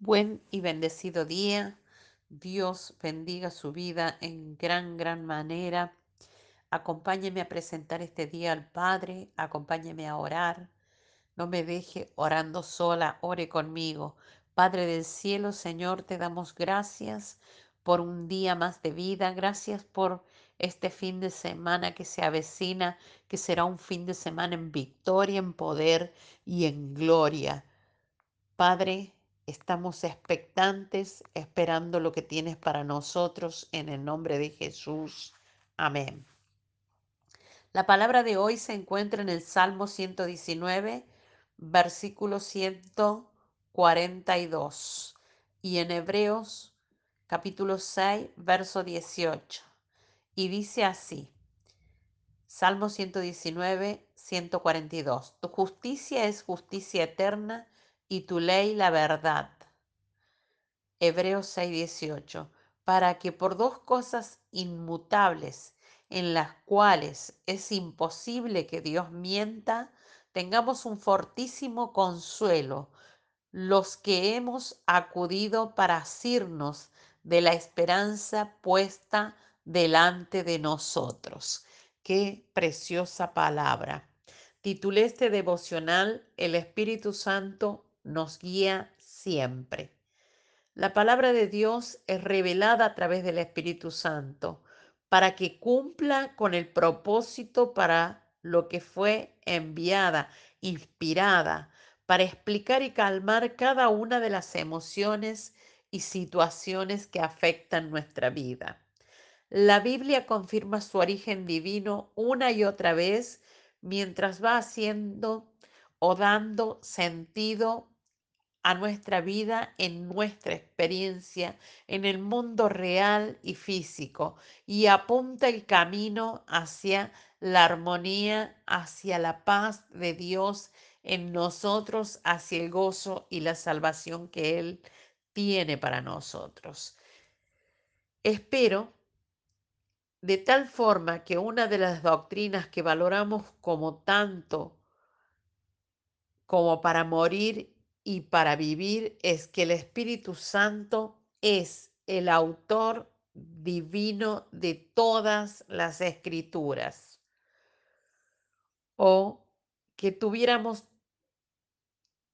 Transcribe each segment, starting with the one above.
Buen y bendecido día. Dios bendiga su vida en gran, gran manera. Acompáñeme a presentar este día al Padre. Acompáñeme a orar. No me deje orando sola. Ore conmigo. Padre del cielo, Señor, te damos gracias por un día más de vida. Gracias por este fin de semana que se avecina, que será un fin de semana en victoria, en poder y en gloria. Padre, estamos expectantes, esperando lo que tienes para nosotros en el nombre de Jesús. Amén. La palabra de hoy se encuentra en el Salmo 119, versículo 142 y en Hebreos capítulo 6, verso 18. Y dice así, Salmo 119, 142. Tu justicia es justicia eterna y tu ley la verdad. Hebreos 6:18, para que por dos cosas inmutables en las cuales es imposible que Dios mienta, tengamos un fortísimo consuelo, los que hemos acudido para asirnos de la esperanza puesta delante de nosotros. Qué preciosa palabra. Titulé este devocional El Espíritu Santo nos guía siempre. La palabra de Dios es revelada a través del Espíritu Santo para que cumpla con el propósito para lo que fue enviada, inspirada, para explicar y calmar cada una de las emociones y situaciones que afectan nuestra vida. La Biblia confirma su origen divino una y otra vez mientras va haciendo o dando sentido a nuestra vida en nuestra experiencia en el mundo real y físico y apunta el camino hacia la armonía, hacia la paz de Dios en nosotros, hacia el gozo y la salvación que Él tiene para nosotros. Espero de tal forma que una de las doctrinas que valoramos como tanto como para morir y para vivir es que el Espíritu Santo es el autor divino de todas las escrituras. O que tuviéramos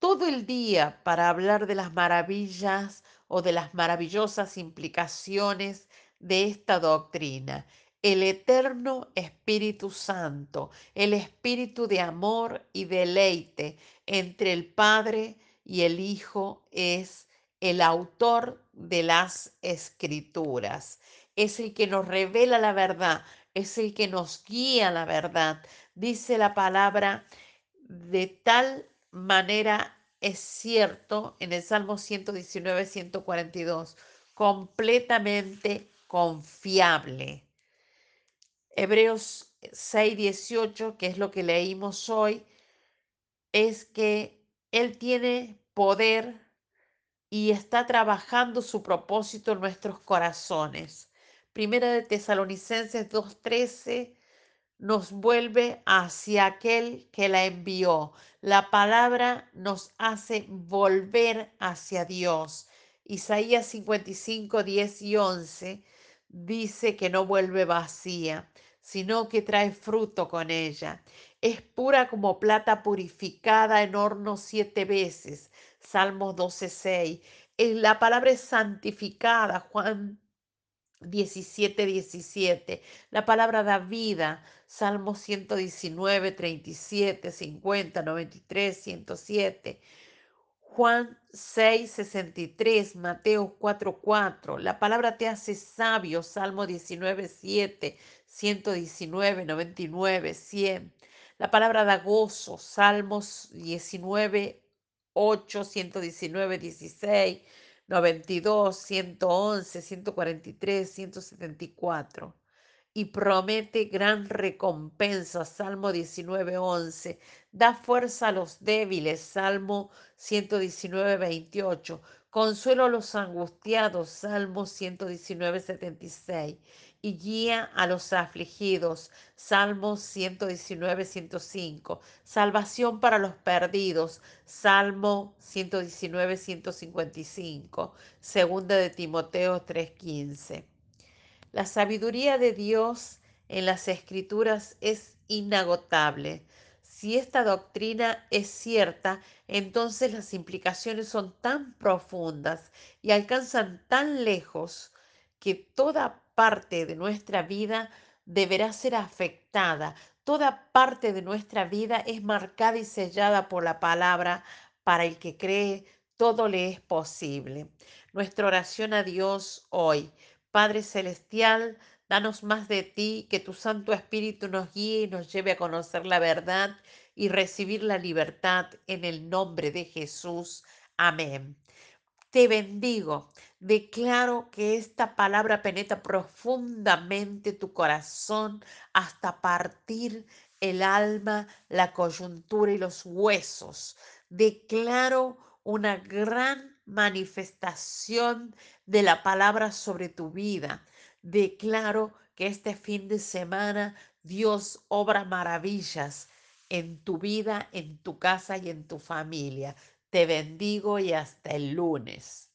todo el día para hablar de las maravillas o de las maravillosas implicaciones de esta doctrina. El eterno Espíritu Santo, el Espíritu de amor y deleite entre el Padre y el Hijo es el autor de las escrituras. Es el que nos revela la verdad, es el que nos guía la verdad. Dice la palabra de tal manera es cierto en el Salmo 119, 142, completamente confiable. Hebreos 6, 18, que es lo que leímos hoy, es que Él tiene poder y está trabajando su propósito en nuestros corazones. Primera de Tesalonicenses 2.13 nos vuelve hacia aquel que la envió. La palabra nos hace volver hacia Dios. Isaías 55, 10 y 11 dice que no vuelve vacía, sino que trae fruto con ella. Es pura como plata purificada en horno siete veces. Salmos 12, 6. La palabra es santificada. Juan 17, 17. La palabra da vida. Salmos 119, 37, 50, 93, 107. Juan 6, 63, Mateo 4, 4. La palabra te hace sabio. Salmo 19, 7, 119, 99, 100. La palabra da gozo. Salmos 19, 8, 119, 16. 92, 111, 143, 174. y promete gran recompensa. Salmo 19.11. Da fuerza a los débiles. Salmo 119, 28. Consuelo a los angustiados. Salmo 119, 76. Y guía a los afligidos. Salmo 119, 105. Salvación para los perdidos. Salmo 119, 155. Segunda de Timoteo 3:15. La sabiduría de Dios en las escrituras es inagotable. Si esta doctrina es cierta, entonces las implicaciones son tan profundas y alcanzan tan lejos que toda parte de nuestra vida deberá ser afectada. Toda parte de nuestra vida es marcada y sellada por la palabra. Para el que cree, todo le es posible. Nuestra oración a Dios hoy. Padre Celestial, danos más de ti, que tu Santo Espíritu nos guíe y nos lleve a conocer la verdad y recibir la libertad en el nombre de Jesús. Amén. Te bendigo. Declaro que esta palabra penetra profundamente tu corazón hasta partir el alma, la coyuntura y los huesos. Declaro una gran manifestación de la palabra sobre tu vida. Declaro que este fin de semana Dios obra maravillas en tu vida, en tu casa y en tu familia. Te bendigo y hasta el lunes.